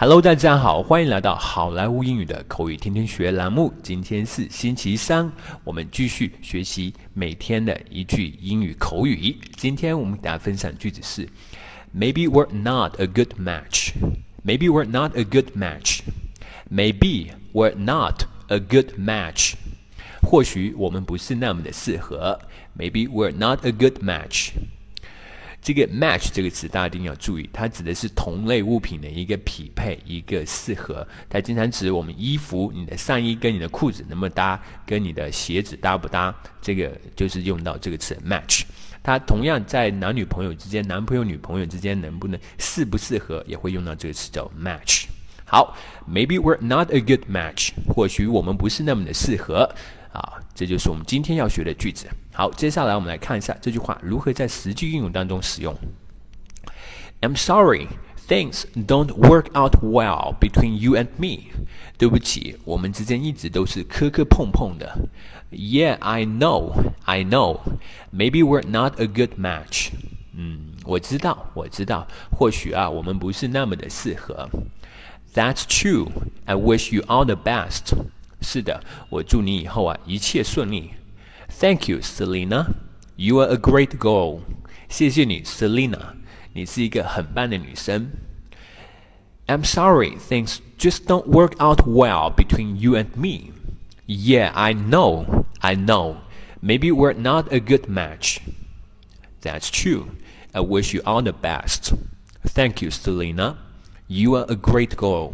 Hello，大家好，欢迎来到好莱坞英语的口语天天学栏目。今天是星期三，我们继续学习每天的一句英语口语。今天我们给大家分享句子是：Maybe we're not a good match. Maybe we're not a good match. Maybe we're not a good match. 或许我们不是那么的适合。Maybe we're not a good match. 这个 match 这个词大家一定要注意，它指的是同类物品的一个匹配，一个适合。它经常指我们衣服，你的上衣跟你的裤子能不能搭，跟你的鞋子搭不搭，这个就是用到这个词 match。它同样在男女朋友之间、男朋友女朋友之间能不能适不适合，也会用到这个词叫 match。好，Maybe we're not a good match，或许我们不是那么的适合。啊，这就是我们今天要学的句子。好，接下来我们来看一下这句话如何在实际应用当中使用。I'm sorry, things don't work out well between you and me。对不起，我们之间一直都是磕磕碰碰的。Yeah, I know, I know. Maybe we're not a good match。嗯，我知道，我知道，或许啊，我们不是那么的适合。That's true. I wish you all the best. 是的，我祝你以后啊一切顺利。Thank you, Selena. You are a great girl. 谢谢你，Selena，你是一个很棒的女生。I'm sorry, things just don't work out well between you and me. Yeah, I know, I know. Maybe we're not a good match. That's true. I wish you all the best. Thank you, Selena. You are a great girl.